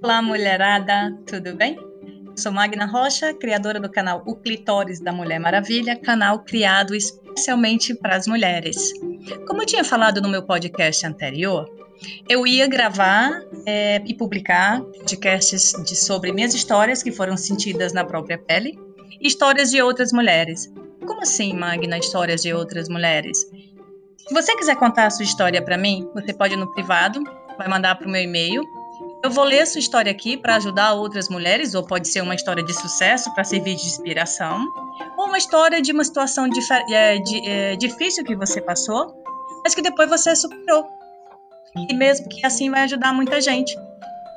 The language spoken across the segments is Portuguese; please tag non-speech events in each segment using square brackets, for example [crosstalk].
Olá, mulherada, tudo bem? Sou Magna Rocha, criadora do canal O Clitóris da Mulher Maravilha, canal criado especialmente para as mulheres. Como eu tinha falado no meu podcast anterior, eu ia gravar é, e publicar podcasts de, sobre minhas histórias que foram sentidas na própria pele histórias de outras mulheres. Como assim, Magna, histórias de outras mulheres? Se você quiser contar a sua história para mim, você pode ir no privado, vai mandar para o meu e-mail. Eu vou ler sua história aqui para ajudar outras mulheres, ou pode ser uma história de sucesso para servir de inspiração, ou uma história de uma situação é, de, é, difícil que você passou, mas que depois você superou. E mesmo que assim vai ajudar muita gente.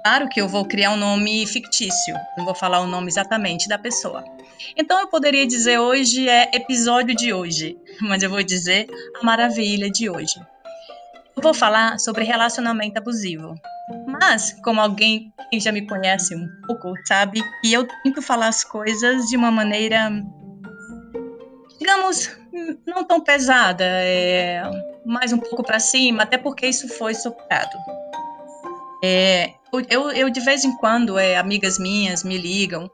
Claro que eu vou criar um nome fictício, não vou falar o nome exatamente da pessoa. Então eu poderia dizer hoje é episódio de hoje, [laughs] mas eu vou dizer a maravilha de hoje. Eu vou falar sobre relacionamento abusivo. Mas, como alguém que já me conhece um pouco, sabe que eu tento falar as coisas de uma maneira, digamos, não tão pesada, é, mais um pouco para cima, até porque isso foi soprado. É, eu, eu, de vez em quando, é, amigas minhas me ligam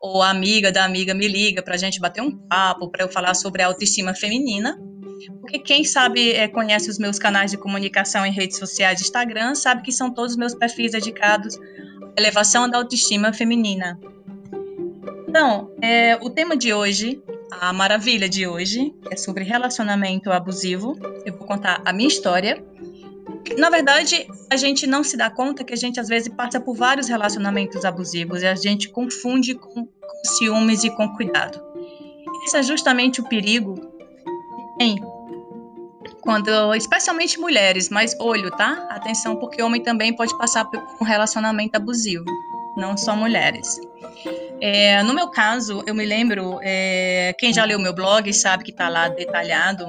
ou a amiga da amiga me liga para a gente bater um papo, para eu falar sobre a autoestima feminina. Porque quem sabe, é, conhece os meus canais de comunicação em redes sociais Instagram, sabe que são todos meus perfis dedicados à elevação da autoestima feminina. Então, é, o tema de hoje, a maravilha de hoje, é sobre relacionamento abusivo. Eu vou contar a minha história na verdade, a gente não se dá conta que a gente às vezes passa por vários relacionamentos abusivos e a gente confunde com, com ciúmes e com cuidado. Esse é justamente o perigo que tem quando, especialmente mulheres, mas olho, tá? Atenção, porque homem também pode passar por um relacionamento abusivo, não só mulheres. É, no meu caso, eu me lembro, é, quem já leu meu blog sabe que está lá detalhado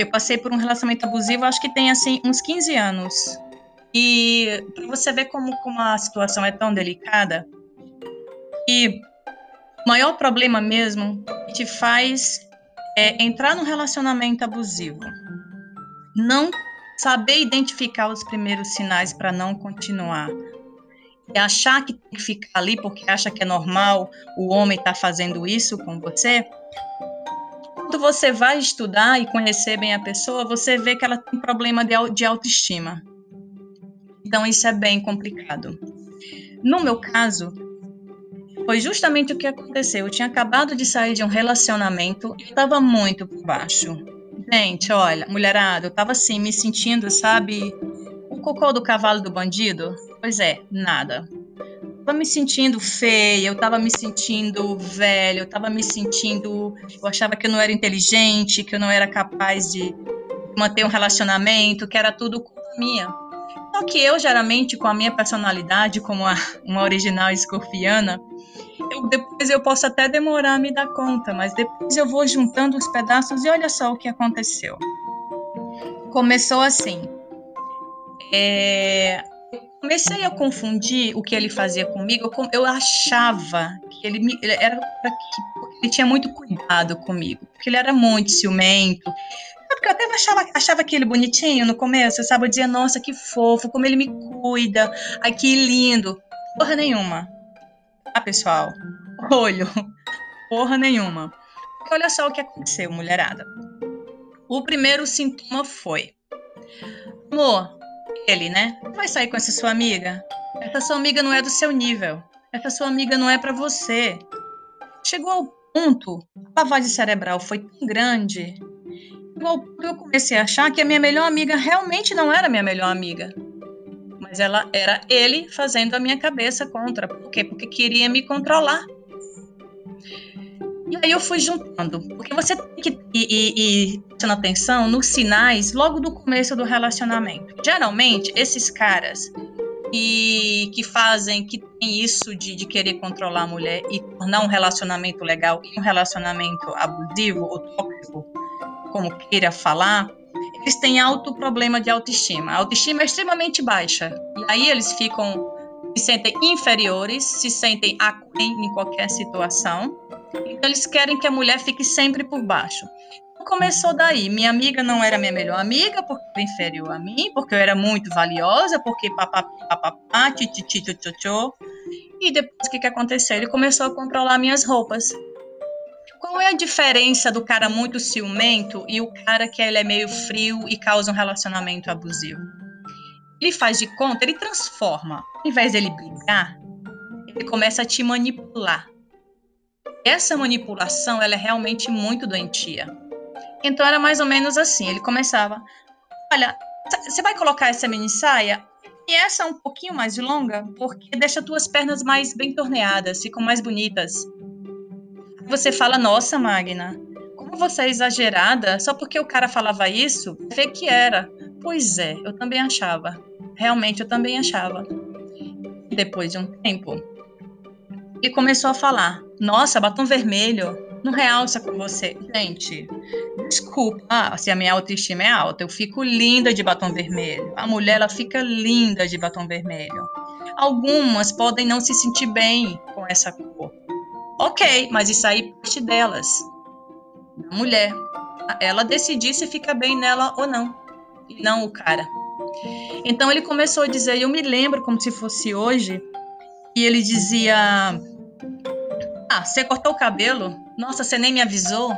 eu passei por um relacionamento abusivo, acho que tem assim uns 15 anos. E para você ver como, como a situação é tão delicada, e o maior problema mesmo que te faz é entrar num relacionamento abusivo. Não saber identificar os primeiros sinais para não continuar. E achar que tem que ficar ali porque acha que é normal o homem estar tá fazendo isso com você, quando você vai estudar e conhecer bem a pessoa, você vê que ela tem problema de, autoestima. Então, isso é bem complicado. No meu caso, foi justamente o que aconteceu. Eu tinha acabado de sair de um relacionamento e estava muito por baixo. Gente, olha, mulherada, eu estava assim, me sentindo, sabe, o cocô do cavalo do bandido? Pois é, nada tava me sentindo feia, eu tava me sentindo velha, eu tava me sentindo. Eu achava que eu não era inteligente, que eu não era capaz de manter um relacionamento, que era tudo culpa minha. Só que eu, geralmente, com a minha personalidade, como a, uma original escorpiana, eu, depois eu posso até demorar a me dar conta, mas depois eu vou juntando os pedaços e olha só o que aconteceu. Começou assim. É, comecei a confundir o que ele fazia comigo. Eu, achava que ele, me, ele era ele tinha muito cuidado comigo, porque ele era muito ciumento. Porque eu até achava, achava aquele bonitinho no começo, sabe? Eu dizia, nossa, que fofo, como ele me cuida, ai que lindo. Porra nenhuma. Ah, pessoal, olho, porra nenhuma. Porque olha só o que aconteceu, mulherada. O primeiro sintoma foi: amor, ele, né? Vai sair com essa sua amiga? Essa sua amiga não é do seu nível. Essa sua amiga não é para você. Chegou ao ponto, a lavagem cerebral foi tão grande, igual eu comecei a achar que a minha melhor amiga realmente não era minha melhor amiga. Mas ela era ele fazendo a minha cabeça contra. Por quê? Porque queria me controlar. E aí eu fui juntando, porque você tem que ir, prestando atenção nos sinais logo do começo do relacionamento. Geralmente, esses caras que, que fazem, que tem isso de, de querer controlar a mulher e tornar um relacionamento legal e um relacionamento abusivo ou tóxico, como queira falar, eles têm alto problema de autoestima. A autoestima é extremamente baixa. E aí eles ficam se sentem inferiores, se sentem aquém em qualquer situação então, eles querem que a mulher fique sempre por baixo. começou daí. Minha amiga não era minha melhor amiga, porque era inferior a mim, porque eu era muito valiosa, porque papapá, tchô. E depois o que, que aconteceu? Ele começou a controlar minhas roupas. Qual é a diferença do cara muito ciumento e o cara que ele é meio frio e causa um relacionamento abusivo? Ele faz de conta, ele transforma. Ao invés dele brigar, ele começa a te manipular. Essa manipulação, ela é realmente muito doentia. Então era mais ou menos assim, ele começava, olha, você vai colocar essa mini saia e essa um pouquinho mais longa, porque deixa tuas pernas mais bem torneadas, ficam mais bonitas. Você fala, nossa, Magna, como você é exagerada, só porque o cara falava isso, vê que era. Pois é, eu também achava. Realmente eu também achava. Depois de um tempo, ele começou a falar: Nossa, batom vermelho não realça com você. Gente, desculpa se a minha autoestima é alta. Eu fico linda de batom vermelho. A mulher, ela fica linda de batom vermelho. Algumas podem não se sentir bem com essa cor. Ok, mas isso aí parte delas. Da mulher. Ela decidir se fica bem nela ou não. E não o cara. Então ele começou a dizer, eu me lembro como se fosse hoje, e ele dizia: Ah, você cortou o cabelo? Nossa, você nem me avisou?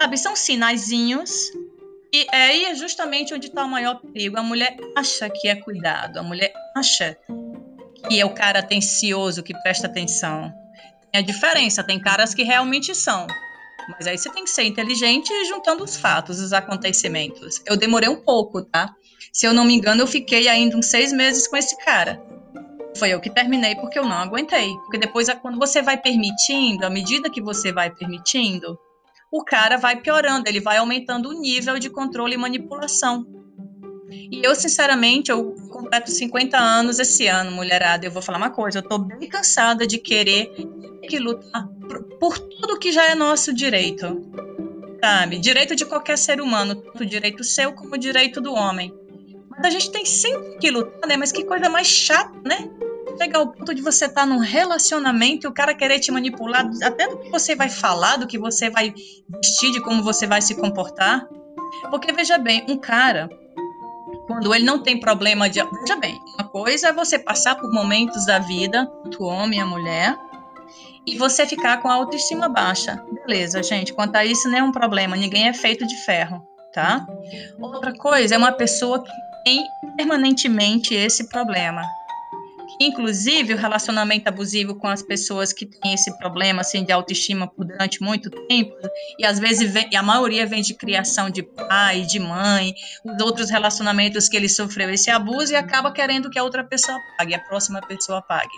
Sabe, são sinaizinhos. E é aí é justamente onde está o maior perigo. A mulher acha que é cuidado, a mulher acha que é o cara atencioso que presta atenção. Tem a diferença, tem caras que realmente são. Mas aí você tem que ser inteligente juntando os fatos, os acontecimentos. Eu demorei um pouco, tá? Se eu não me engano, eu fiquei ainda uns seis meses com esse cara. Foi eu que terminei porque eu não aguentei. Porque depois, quando você vai permitindo, à medida que você vai permitindo, o cara vai piorando, ele vai aumentando o nível de controle e manipulação. E eu, sinceramente, eu completo 50 anos esse ano, mulherada. Eu vou falar uma coisa, eu tô bem cansada de querer que lutar por, por tudo que já é nosso direito. Sabe? Direito de qualquer ser humano, tanto direito seu como direito do homem. Mas a gente tem sempre que lutar, né? Mas que coisa mais chata, né? Chegar ao ponto de você estar tá num relacionamento e o cara querer te manipular até do que você vai falar, do que você vai vestir, de como você vai se comportar. Porque veja bem, um cara, quando ele não tem problema de. Veja bem, uma coisa é você passar por momentos da vida, o homem a mulher, e você ficar com a autoestima baixa. Beleza, gente, quanto a isso, não é um problema, ninguém é feito de ferro, tá? Outra coisa é uma pessoa que tem permanentemente esse problema. Inclusive, o relacionamento abusivo com as pessoas que têm esse problema assim, de autoestima por durante muito tempo, e às vezes vem, e a maioria vem de criação de pai, de mãe, os outros relacionamentos que ele sofreu esse abuso e acaba querendo que a outra pessoa pague, a próxima pessoa pague.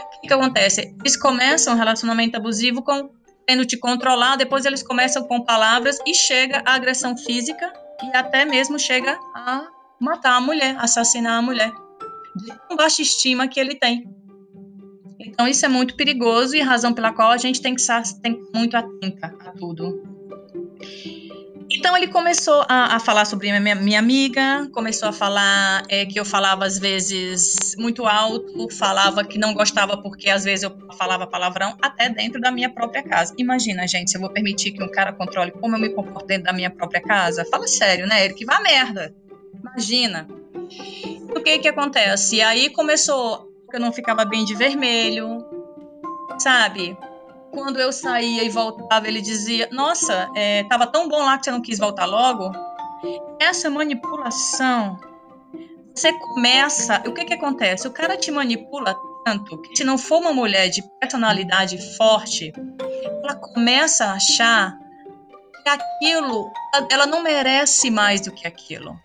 O que, que acontece? Eles começam um relacionamento abusivo com tendo te controlar, depois eles começam com palavras e chega a agressão física e até mesmo chega a matar a mulher, assassinar a mulher, de tão baixa estima que ele tem. Então isso é muito perigoso e razão pela qual a gente tem que estar tem muito atenta a tudo. Então ele começou a, a falar sobre minha, minha, amiga, começou a falar é, que eu falava às vezes muito alto, falava que não gostava porque às vezes eu falava palavrão até dentro da minha própria casa. Imagina, gente, se eu vou permitir que um cara controle como eu me comporto dentro da minha própria casa, fala sério, né? Ele que vá merda. Imagina. O que que acontece? Aí começou que eu não ficava bem de vermelho, sabe? Quando eu saía e voltava, ele dizia: Nossa, é, tava tão bom lá que você não quis voltar logo. Essa manipulação, você começa. O que que acontece? O cara te manipula tanto que, se não for uma mulher de personalidade forte, ela começa a achar que aquilo, ela não merece mais do que aquilo.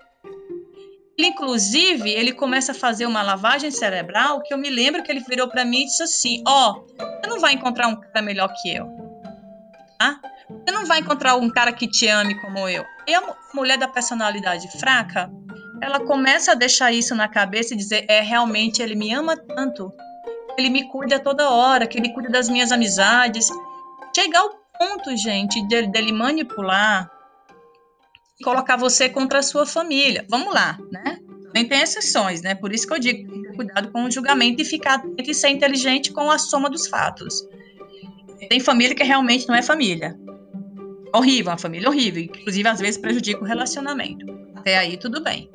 Inclusive, ele começa a fazer uma lavagem cerebral que eu me lembro que ele virou para mim e disse assim: Ó, oh, você não vai encontrar um cara melhor que eu. Tá? Você não vai encontrar um cara que te ame como eu. E a mulher da personalidade fraca, ela começa a deixar isso na cabeça e dizer: é, realmente ele me ama tanto. Ele me cuida toda hora, que ele cuida das minhas amizades. Chegar ao ponto, gente, dele, dele manipular colocar você contra a sua família. Vamos lá, né? Também tem exceções, né? Por isso que eu digo, ter cuidado com o julgamento e ficar atento e ser inteligente com a soma dos fatos. Tem família que realmente não é família. horrível, uma família horrível, inclusive às vezes prejudica o relacionamento. Até aí tudo bem.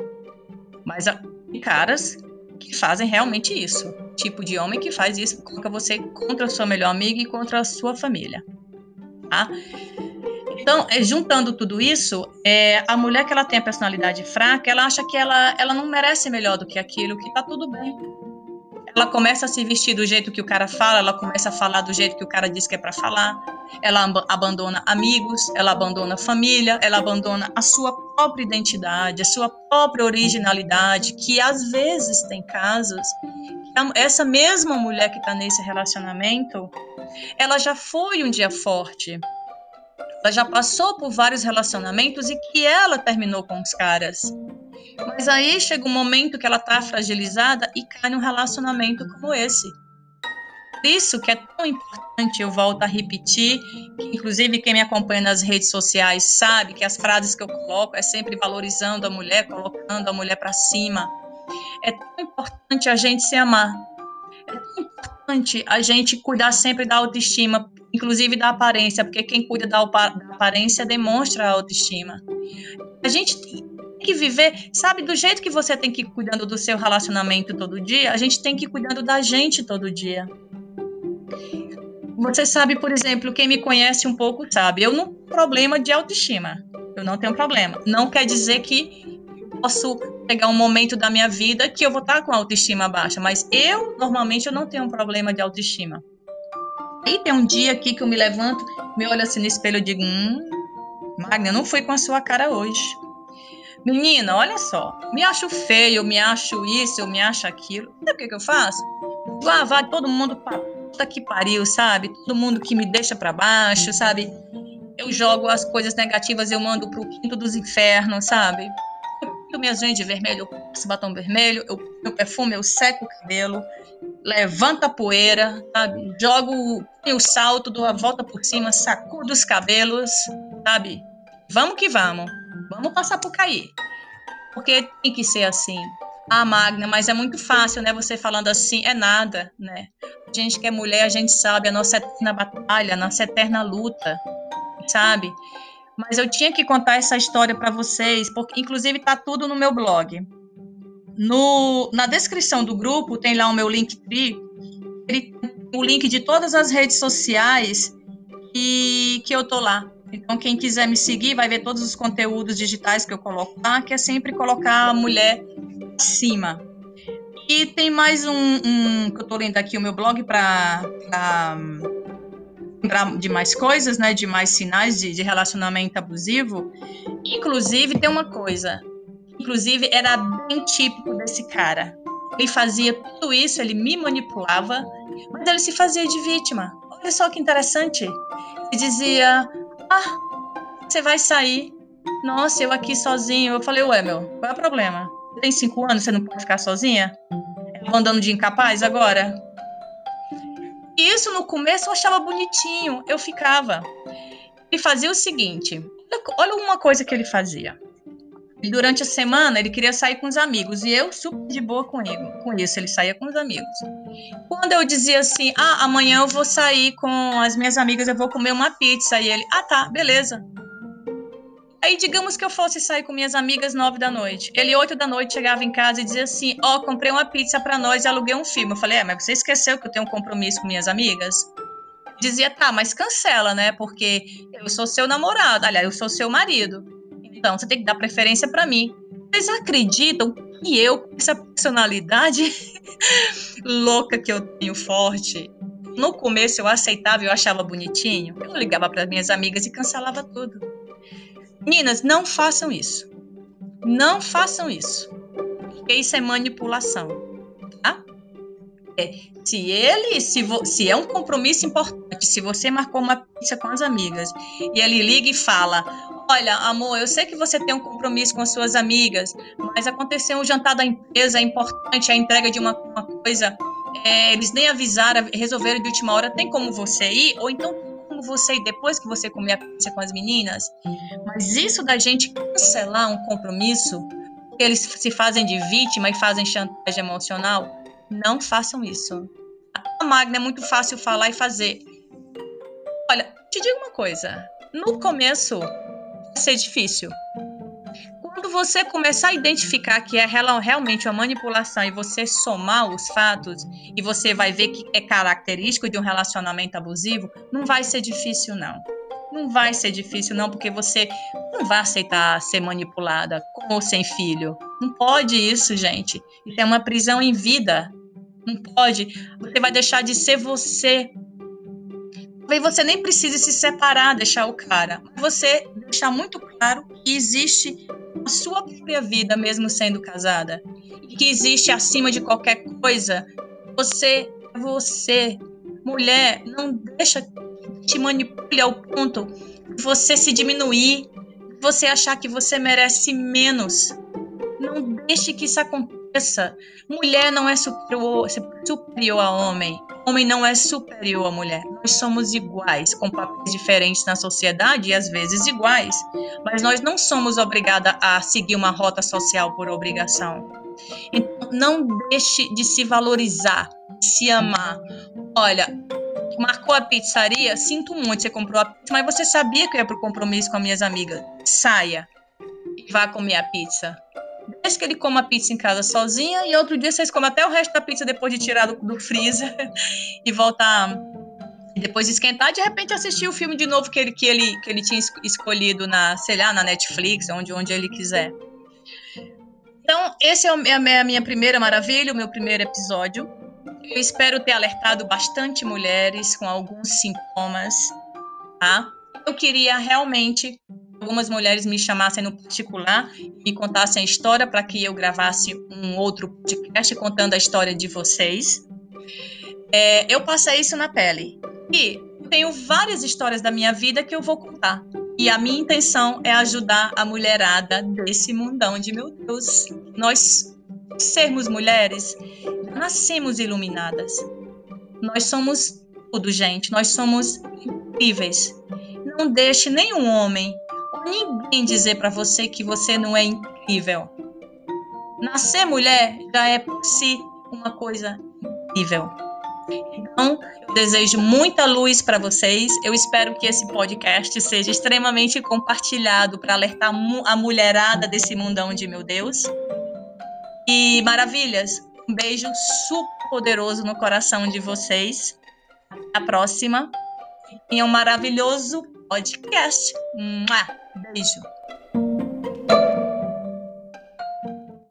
Mas tem caras que fazem realmente isso. Tipo de homem que faz isso, coloca você contra a sua melhor amiga e contra a sua família. Tá? Então, é, juntando tudo isso, é, a mulher que ela tem a personalidade fraca, ela acha que ela, ela não merece melhor do que aquilo, que tá tudo bem. Ela começa a se vestir do jeito que o cara fala, ela começa a falar do jeito que o cara diz que é para falar. Ela ab abandona amigos, ela abandona família, ela abandona a sua própria identidade, a sua própria originalidade, que às vezes tem casos essa mesma mulher que está nesse relacionamento, ela já foi um dia forte, ela já passou por vários relacionamentos e que ela terminou com os caras. Mas aí chega um momento que ela tá fragilizada e cai num relacionamento como esse. Por isso que é tão importante, eu volto a repetir, que inclusive quem me acompanha nas redes sociais sabe que as frases que eu coloco é sempre valorizando a mulher, colocando a mulher para cima. É tão importante a gente se amar. É tão importante a gente cuidar sempre da autoestima, inclusive da aparência, porque quem cuida da, aparência demonstra a autoestima. A gente tem que viver, sabe, do jeito que você tem que ir cuidando do seu relacionamento todo dia, a gente tem que ir cuidando da gente todo dia. Você sabe, por exemplo, quem me conhece um pouco sabe, eu não tenho problema de autoestima. Eu não tenho problema. Não quer dizer que posso pegar um momento da minha vida que eu vou estar com a autoestima baixa, mas eu normalmente eu não tenho um problema de autoestima. E tem um dia aqui que eu me levanto, me olho assim no espelho e digo: Hum, Magna, não fui com a sua cara hoje. Menina, olha só, me acho feio, me acho isso, eu me acho aquilo. Sabe o que, que eu faço? Ah, vai todo mundo pra puta que pariu, sabe? Todo mundo que me deixa para baixo, sabe? Eu jogo as coisas negativas, eu mando pro quinto dos infernos, sabe? Pinto minhas unhas de vermelho, eu passo batom vermelho, eu meu perfume, eu seco o cabelo, levanta a poeira, sabe? Jogo o salto, dou a volta por cima, sacudo os cabelos, sabe? Vamos que vamos. Vamos passar por cair. Porque tem que ser assim. Ah, Magna, mas é muito fácil, né? Você falando assim, é nada, né? A gente que é mulher, a gente sabe a nossa eterna batalha, a nossa eterna luta, sabe? Mas eu tinha que contar essa história para vocês, porque inclusive tá tudo no meu blog. No, na descrição do grupo tem lá o meu Linktree, ele, o link de todas as redes sociais que, que eu tô lá. Então, quem quiser me seguir vai ver todos os conteúdos digitais que eu coloco lá, que é sempre colocar a mulher acima. E tem mais um, um que eu tô lendo aqui o meu blog para lembrar de mais coisas, né? De mais sinais de, de relacionamento abusivo. Inclusive, tem uma coisa inclusive, era bem típico desse cara. Ele fazia tudo isso, ele me manipulava, mas ele se fazia de vítima. Olha só que interessante. Ele dizia: Ah, você vai sair. Nossa, eu aqui sozinho. Eu falei: Ué, meu, qual é o problema? Tem cinco anos, você não pode ficar sozinha? Andando de incapaz agora? Isso no começo eu achava bonitinho, eu ficava. Ele fazia o seguinte: olha uma coisa que ele fazia. Durante a semana ele queria sair com os amigos e eu super de boa com ele, com isso, ele saía com os amigos. Quando eu dizia assim: "Ah, amanhã eu vou sair com as minhas amigas, eu vou comer uma pizza", e ele: "Ah, tá, beleza". Aí digamos que eu fosse sair com minhas amigas nove da noite. Ele oito da noite chegava em casa e dizia assim: "Ó, oh, comprei uma pizza para nós e aluguei um filme". Eu falei: "É, mas você esqueceu que eu tenho um compromisso com minhas amigas?" Dizia: "Tá, mas cancela, né? Porque eu sou seu namorado, aliás, eu sou seu marido". Então, você tem que dar preferência para mim. Vocês acreditam que eu, com essa personalidade [laughs] louca que eu tenho forte, no começo eu aceitava, eu achava bonitinho, eu ligava para minhas amigas e cancelava tudo. Meninas, não façam isso. Não façam isso. Porque isso é manipulação. Tá? É, se ele, se, vo, se é um compromisso importante, se você marcou uma pizza com as amigas e ele liga e fala: Olha, amor, eu sei que você tem um compromisso com as suas amigas, mas aconteceu um jantar da empresa, é importante a entrega de uma, uma coisa. É, eles nem avisaram, resolveram de última hora. Tem como você ir? Ou então como você ir depois que você comer a pizza com as meninas? Mas isso da gente cancelar um compromisso, porque eles se fazem de vítima e fazem chantagem emocional, não façam isso. A Magna é muito fácil falar e fazer. Olha, te digo uma coisa. no começo vai ser difícil. Quando você começar a identificar que é realmente uma manipulação e você somar os fatos e você vai ver que é característico de um relacionamento abusivo, não vai ser difícil não. Não vai ser difícil não, porque você não vai aceitar ser manipulada com ou sem filho. Não pode isso, gente. Isso é uma prisão em vida. Não pode. Você vai deixar de ser você Talvez você nem precise se separar, deixar o cara. Você deixar muito claro que existe a sua própria vida, mesmo sendo casada. E que existe acima de qualquer coisa. Você você. Mulher, não deixa te manipule ao ponto de você se diminuir, você achar que você merece menos. Não deixe que isso aconteça. Mulher não é superior, a homem homem não é superior à mulher. Nós somos iguais, com papéis diferentes na sociedade e às vezes iguais. Mas nós não somos obrigadas a seguir uma rota social por obrigação. Então, não deixe de se valorizar, se amar. Olha, marcou a pizzaria, sinto muito, você comprou a pizza, mas você sabia que eu ia o compromisso com as minhas amigas. Saia e vá comer a pizza que ele coma pizza em casa sozinha, e outro dia vocês comem até o resto da pizza depois de tirar do, do freezer [laughs] e voltar. Depois de esquentar, de repente assistir o filme de novo que ele, que ele, que ele tinha escolhido na, sei lá, na Netflix, onde, onde ele quiser. Então, esse é, é a minha primeira maravilha, o meu primeiro episódio. Eu espero ter alertado bastante mulheres com alguns sintomas, tá? Eu queria realmente algumas mulheres me chamassem no particular e contassem a história para que eu gravasse um outro podcast contando a história de vocês. É, eu passei isso na pele. E tenho várias histórias da minha vida que eu vou contar. E a minha intenção é ajudar a mulherada desse mundão de meu Deus. Nós sermos mulheres, nascemos iluminadas. Nós somos tudo, gente. Nós somos incríveis. Não deixe nenhum homem ninguém dizer para você que você não é incrível. Nascer mulher já é por si uma coisa incrível. Então, eu desejo muita luz para vocês. Eu espero que esse podcast seja extremamente compartilhado para alertar a mulherada desse mundão de meu Deus. E maravilhas, um beijo super poderoso no coração de vocês. Até a próxima. E um maravilhoso podcast. Mua! Beijo!